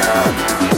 Revolution.